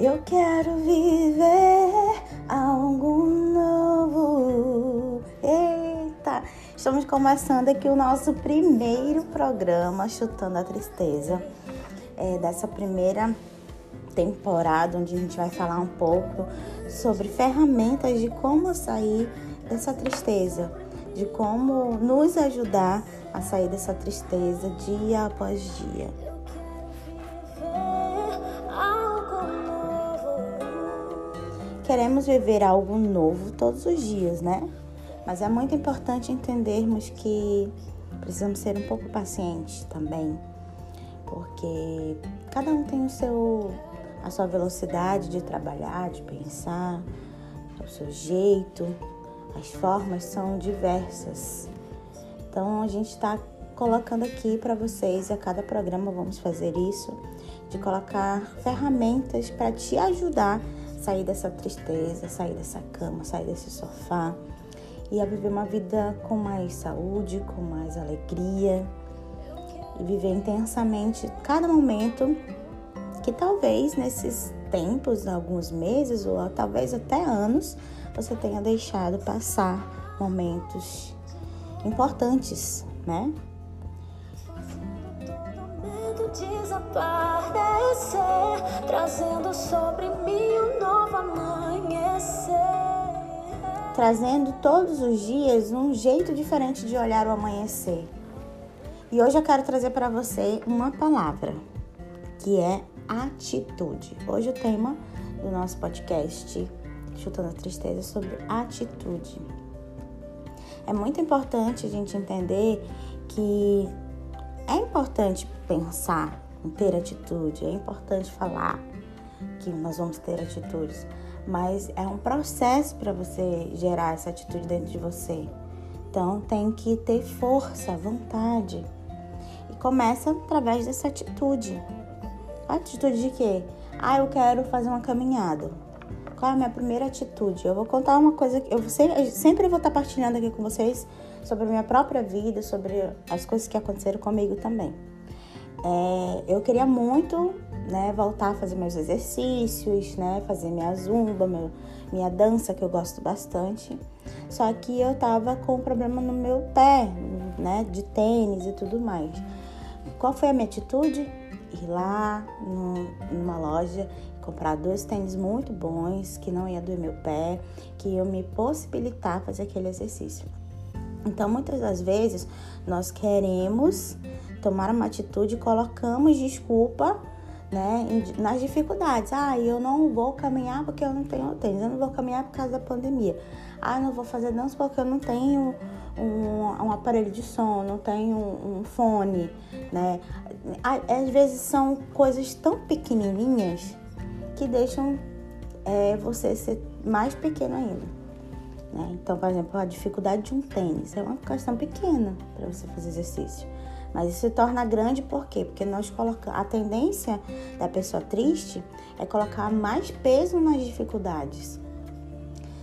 Eu quero viver algo novo. Eita! Estamos começando aqui o nosso primeiro programa Chutando a Tristeza. É, dessa primeira temporada, onde a gente vai falar um pouco sobre ferramentas de como sair dessa tristeza, de como nos ajudar a sair dessa tristeza dia após dia. Queremos viver algo novo todos os dias, né? Mas é muito importante entendermos que precisamos ser um pouco pacientes também, porque cada um tem o seu a sua velocidade de trabalhar, de pensar, o seu jeito, as formas são diversas. Então a gente está colocando aqui para vocês, a cada programa vamos fazer isso, de colocar ferramentas para te ajudar sair dessa tristeza, sair dessa cama, sair desse sofá e a viver uma vida com mais saúde, com mais alegria e viver intensamente cada momento que talvez nesses tempos, alguns meses ou talvez até anos, você tenha deixado passar momentos importantes, né? Desaparecer, trazendo sobre mim um novo amanhecer. Trazendo todos os dias um jeito diferente de olhar o amanhecer. E hoje eu quero trazer para você uma palavra, que é atitude. Hoje o tema do nosso podcast Chutando a Tristeza é sobre atitude. É muito importante a gente entender que é importante pensar ter atitude, é importante falar que nós vamos ter atitudes, mas é um processo para você gerar essa atitude dentro de você. Então tem que ter força, vontade. E começa através dessa atitude. Atitude de quê? Ah, eu quero fazer uma caminhada. Qual é a minha primeira atitude? Eu vou contar uma coisa que eu sempre vou estar partilhando aqui com vocês sobre a minha própria vida, sobre as coisas que aconteceram comigo também. É, eu queria muito né, voltar a fazer meus exercícios, né, fazer minha zumba, meu, minha dança, que eu gosto bastante. Só que eu tava com um problema no meu pé, né, de tênis e tudo mais. Qual foi a minha atitude? ir lá numa loja comprar dois tênis muito bons, que não ia doer meu pé, que iam me possibilitar fazer aquele exercício. Então, muitas das vezes, nós queremos tomar uma atitude e colocamos desculpa né, nas dificuldades. Ah, eu não vou caminhar porque eu não tenho tênis, eu não vou caminhar por causa da pandemia. Ah, eu não vou fazer dança porque eu não tenho um, um aparelho de som, não tenho um, um fone, né? Às vezes são coisas tão pequenininhas que deixam é, você ser mais pequeno ainda. Né? Então, por exemplo, a dificuldade de um tênis é uma questão pequena para você fazer exercício. Mas isso se torna grande por quê? Porque nós colocamos a tendência da pessoa triste é colocar mais peso nas dificuldades.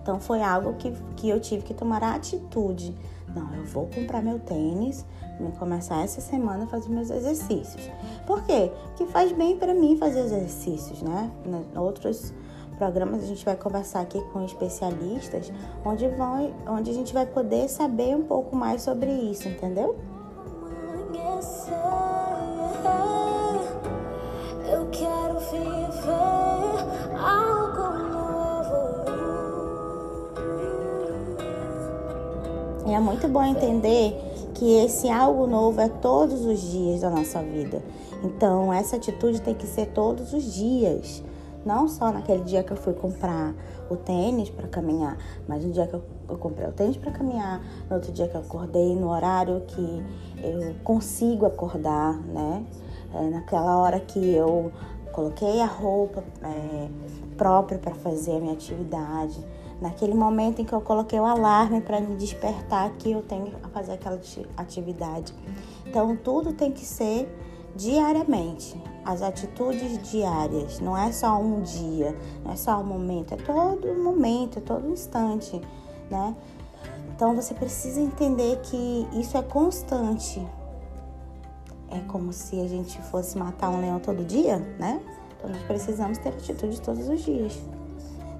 Então foi algo que, que eu tive que tomar a atitude. Não, eu vou comprar meu tênis, vou começar essa semana a fazer meus exercícios. Por quê? Porque faz bem para mim fazer exercícios, né? Outros programas a gente vai conversar aqui com especialistas, onde, vão, onde a gente vai poder saber um pouco mais sobre isso, entendeu? Eu quero viver algo novo. É muito bom entender que esse algo novo é todos os dias da nossa vida. Então, essa atitude tem que ser todos os dias. Não só naquele dia que eu fui comprar o tênis para caminhar, mas no dia que eu, comprei o tênis para caminhar, no outro dia que eu acordei, no horário que eu consigo acordar, né? É, naquela hora que eu coloquei a roupa é, própria para fazer a minha atividade, naquele momento em que eu coloquei o alarme para me despertar que eu tenho a fazer aquela atividade. Então tudo tem que ser diariamente. As atitudes diárias, não é só um dia, não é só um momento, é todo momento, é todo instante, né? Então você precisa entender que isso é constante. É como se a gente fosse matar um leão todo dia, né? Então nós precisamos ter atitude todos os dias.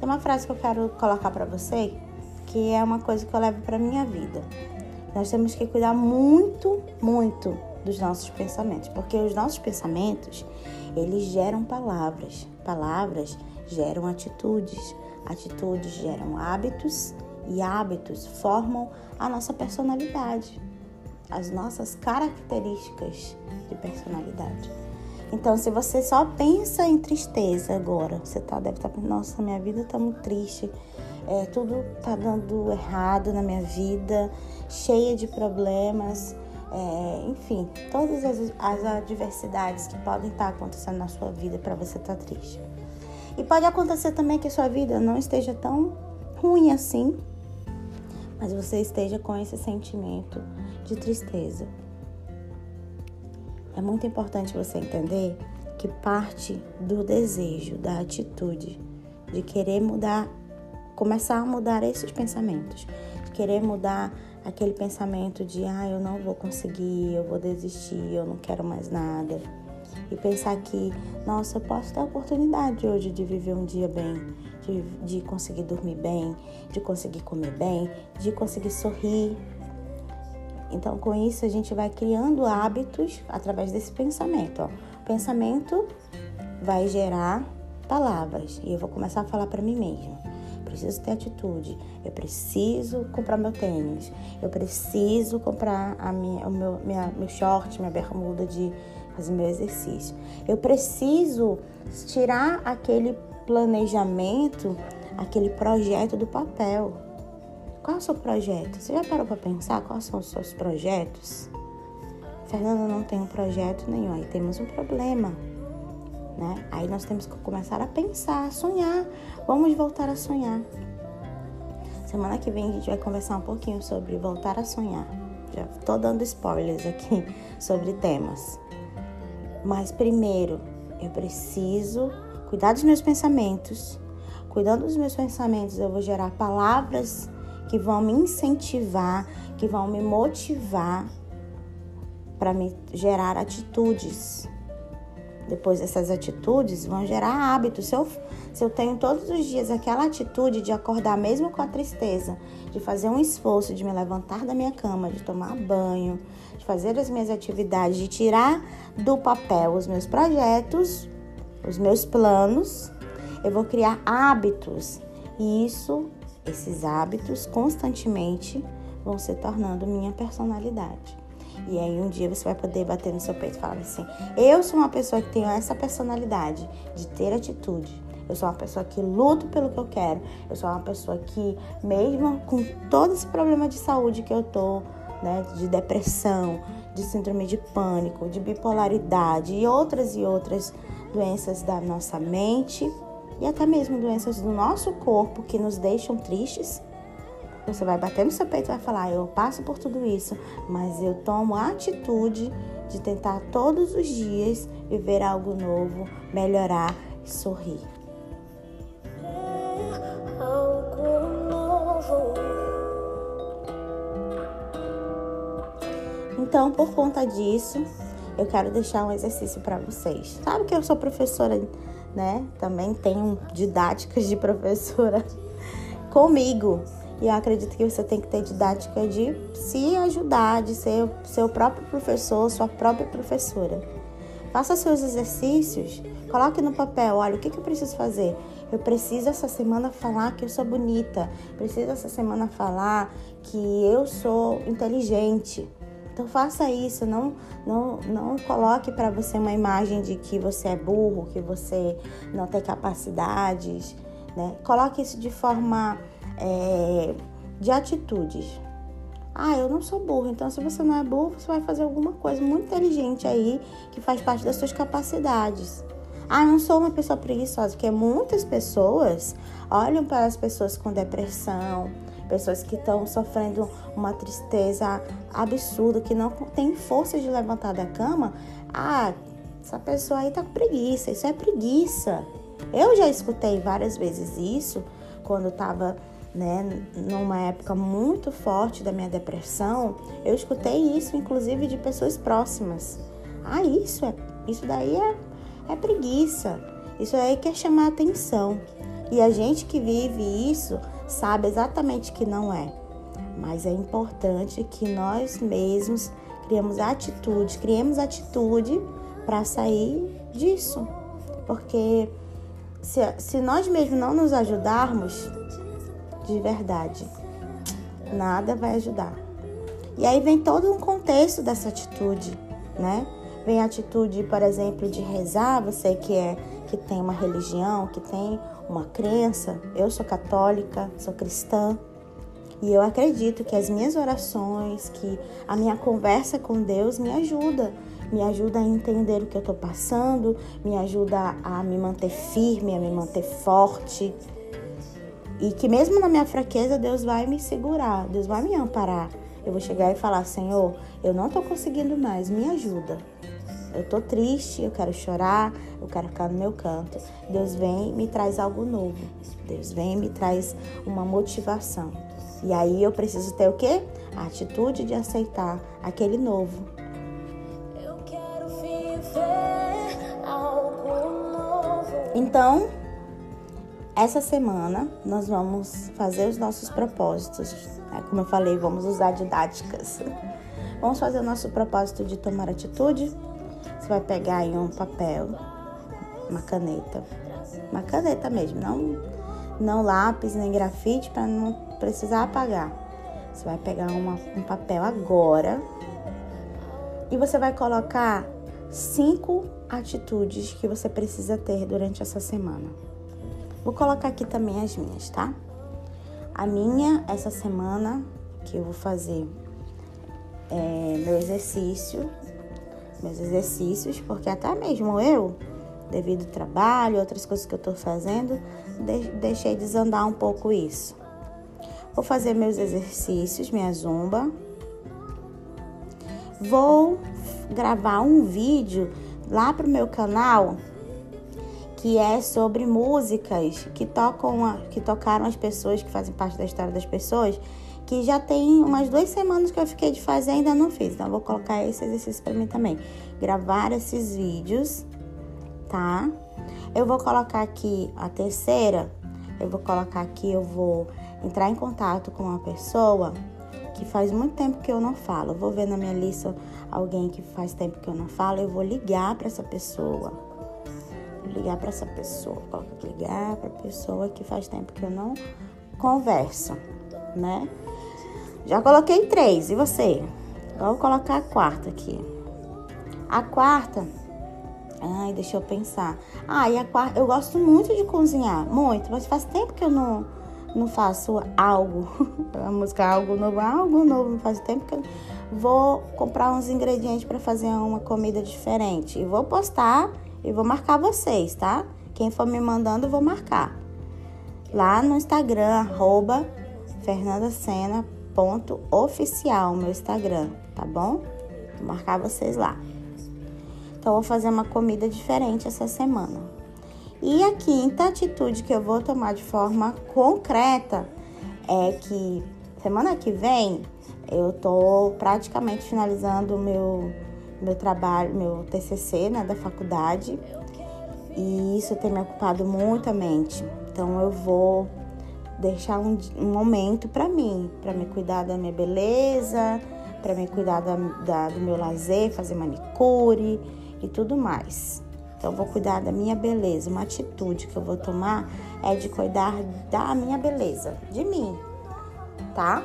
Tem uma frase que eu quero colocar para você, que é uma coisa que eu levo para minha vida. Nós temos que cuidar muito, muito dos nossos pensamentos, porque os nossos pensamentos, eles geram palavras. Palavras geram atitudes, atitudes geram hábitos e hábitos formam a nossa personalidade, as nossas características de personalidade. Então, se você só pensa em tristeza agora, você tá, deve estar tá pensando, nossa, minha vida tá muito triste, é, tudo tá dando errado na minha vida, cheia de problemas, é, enfim, todas as, as, adversidades que podem estar acontecendo na sua vida para você estar tá triste. E pode acontecer também que a sua vida não esteja tão ruim assim, mas você esteja com esse sentimento de tristeza. É muito importante você entender que parte do desejo, da atitude, de querer mudar, começar a mudar esses pensamentos, de querer mudar aquele pensamento de ah, eu não vou conseguir, eu vou desistir, eu não quero mais nada. E pensar que, nossa, eu posso ter a oportunidade hoje de viver um dia bem, de, de conseguir dormir bem, de conseguir comer bem, de conseguir sorrir, então, com isso, a gente vai criando hábitos através desse pensamento. Ó. O pensamento vai gerar palavras e eu vou começar a falar para mim mesma. Preciso ter atitude. Eu preciso comprar meu tênis. Eu preciso comprar a minha, o meu, minha, meu short, minha bermuda de fazer meu exercício. Eu preciso tirar aquele planejamento, aquele projeto do papel. Qual é o seu projeto? Você já parou para pensar quais são os seus projetos? Fernanda não tem um projeto nenhum, aí temos um problema. Né? Aí nós temos que começar a pensar, a sonhar. Vamos voltar a sonhar. Semana que vem a gente vai conversar um pouquinho sobre voltar a sonhar. Já tô dando spoilers aqui sobre temas. Mas primeiro, eu preciso cuidar dos meus pensamentos. Cuidando dos meus pensamentos, eu vou gerar palavras que vão me incentivar, que vão me motivar para me gerar atitudes. Depois essas atitudes vão gerar hábitos. Se eu, se eu tenho todos os dias aquela atitude de acordar mesmo com a tristeza, de fazer um esforço, de me levantar da minha cama, de tomar banho, de fazer as minhas atividades, de tirar do papel os meus projetos, os meus planos, eu vou criar hábitos. E isso esses hábitos constantemente vão se tornando minha personalidade. E aí um dia você vai poder bater no seu peito e falar assim: eu sou uma pessoa que tenho essa personalidade de ter atitude. Eu sou uma pessoa que luto pelo que eu quero. Eu sou uma pessoa que, mesmo com todo esse problema de saúde que eu tô, né, de depressão, de síndrome de pânico, de bipolaridade e outras e outras doenças da nossa mente, e até mesmo doenças do nosso corpo que nos deixam tristes, você vai bater no seu peito e vai falar: Eu passo por tudo isso, mas eu tomo a atitude de tentar todos os dias viver algo novo, melhorar e sorrir. Então, por conta disso, eu quero deixar um exercício para vocês. Sabe que eu sou professora né? Também tenho didáticas de professora comigo. E eu acredito que você tem que ter didática de se ajudar, de ser seu próprio professor, sua própria professora. Faça seus exercícios, coloque no papel, olha, o que, que eu preciso fazer? Eu preciso essa semana falar que eu sou bonita. Preciso essa semana falar que eu sou inteligente. Então faça isso, não não não coloque para você uma imagem de que você é burro, que você não tem capacidades, né? Coloque isso de forma é, de atitudes. Ah, eu não sou burro, então se você não é burro, você vai fazer alguma coisa muito inteligente aí que faz parte das suas capacidades. Ah, não sou uma pessoa preguiçosa, porque muitas pessoas olham para as pessoas com depressão, pessoas que estão sofrendo uma tristeza absurda, que não tem força de levantar da cama, ah, essa pessoa aí tá com preguiça, isso é preguiça. Eu já escutei várias vezes isso quando estava né, numa época muito forte da minha depressão, eu escutei isso inclusive de pessoas próximas. Ah, isso é, isso daí é, é preguiça. Isso aí quer chamar atenção. E a gente que vive isso sabe exatamente que não é. Mas é importante que nós mesmos criemos atitude, criemos atitude para sair disso. Porque se, se nós mesmos não nos ajudarmos, de verdade, nada vai ajudar. E aí vem todo um contexto dessa atitude, né? Vem a atitude, por exemplo, de rezar, você que é que tem uma religião, que tem uma crença. Eu sou católica, sou cristã, e eu acredito que as minhas orações, que a minha conversa com Deus me ajuda, me ajuda a entender o que eu estou passando, me ajuda a me manter firme, a me manter forte. E que mesmo na minha fraqueza, Deus vai me segurar, Deus vai me amparar. Eu vou chegar e falar: Senhor, eu não estou conseguindo mais, me ajuda. Eu estou triste, eu quero chorar, eu quero ficar no meu canto. Deus vem e me traz algo novo. Deus vem e me traz uma motivação. E aí eu preciso ter o quê? A atitude de aceitar aquele novo. Eu quero viver algo novo. Então, essa semana nós vamos fazer os nossos propósitos. Né? Como eu falei, vamos usar didáticas. Vamos fazer o nosso propósito de tomar atitude. Você vai pegar aí um papel, uma caneta, uma caneta mesmo, não, não lápis nem grafite para não precisar apagar. Você vai pegar uma, um papel agora e você vai colocar cinco atitudes que você precisa ter durante essa semana. Vou colocar aqui também as minhas, tá? A minha, essa semana, que eu vou fazer é, meu exercício, meus exercícios, porque até mesmo eu, devido ao trabalho, outras coisas que eu tô fazendo, deixei desandar um pouco isso. Vou fazer meus exercícios, minha zumba. Vou gravar um vídeo lá pro meu canal que é sobre músicas que tocam, que tocaram as pessoas que fazem parte da história das pessoas, que já tem umas duas semanas que eu fiquei de fazer e ainda não fiz. Então vou colocar esse exercício para mim também, gravar esses vídeos, tá? Eu vou colocar aqui a terceira, eu vou colocar aqui, eu vou entrar em contato com uma pessoa que faz muito tempo que eu não falo. Eu vou ver na minha lista alguém que faz tempo que eu não falo, eu vou ligar para essa pessoa. Ligar para essa pessoa, ligar para pessoa que faz tempo que eu não converso, né? Já coloquei três, e você? Vou colocar a quarta aqui. A quarta, ai, deixa eu pensar. Ah, e a quarta, eu gosto muito de cozinhar, muito, mas faz tempo que eu não não faço algo, a música algo novo, algo novo, faz tempo que eu vou comprar uns ingredientes para fazer uma comida diferente e vou postar e vou marcar vocês, tá? Quem for me mandando, eu vou marcar. Lá no Instagram, arroba fernandacena.oficial, meu Instagram, tá bom? Vou marcar vocês lá. Então, vou fazer uma comida diferente essa semana. E a quinta atitude que eu vou tomar de forma concreta é que semana que vem eu tô praticamente finalizando o meu, meu trabalho, meu TCC né, da faculdade e isso tem me ocupado muito a mente. Então eu vou deixar um, um momento para mim, para me cuidar da minha beleza, para me cuidar da, da, do meu lazer, fazer manicure e tudo mais. Então, vou cuidar da minha beleza. Uma atitude que eu vou tomar é de cuidar da minha beleza, de mim, tá?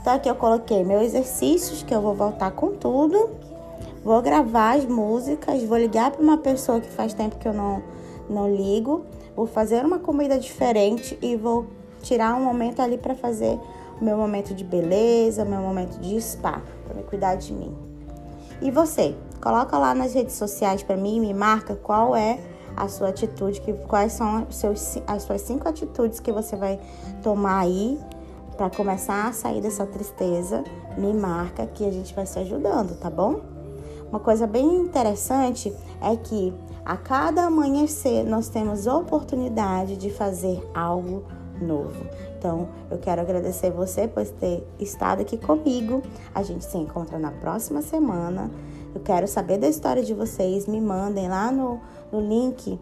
Então, aqui eu coloquei meus exercícios, que eu vou voltar com tudo. Vou gravar as músicas, vou ligar para uma pessoa que faz tempo que eu não, não ligo. Vou fazer uma comida diferente e vou tirar um momento ali para fazer o meu momento de beleza, o meu momento de spa, para me cuidar de mim. E você? Coloca lá nas redes sociais para mim, me marca qual é a sua atitude, que, quais são seus, as suas cinco atitudes que você vai tomar aí para começar a sair dessa tristeza. Me marca que a gente vai se ajudando, tá bom? Uma coisa bem interessante é que a cada amanhecer nós temos oportunidade de fazer algo novo. Então, eu quero agradecer você por ter estado aqui comigo. A gente se encontra na próxima semana. Eu quero saber da história de vocês. Me mandem lá no, no link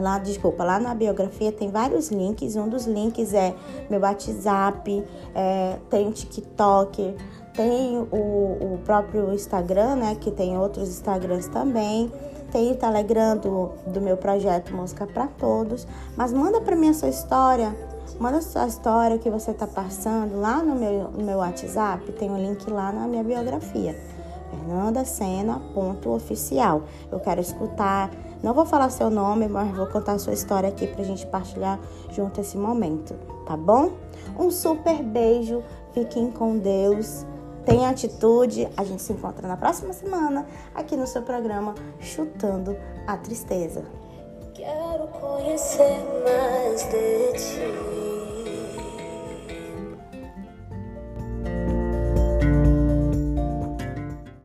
Lá, desculpa, lá na biografia tem vários links. Um dos links é meu WhatsApp, é, tem o TikTok, tem o, o próprio Instagram, né? Que tem outros Instagrams também. Tem o Telegram do, do meu projeto Música para Todos. Mas manda para mim a sua história. Manda a sua história que você está passando lá no meu, no meu WhatsApp. Tem um link lá na minha biografia. Fernanda Sena, ponto oficial. Eu quero escutar. Não vou falar seu nome, mas vou contar a sua história aqui pra gente partilhar junto esse momento, tá bom? Um super beijo, fiquem com Deus. Tenha atitude. A gente se encontra na próxima semana aqui no seu programa Chutando a Tristeza. Quero conhecer mais de ti.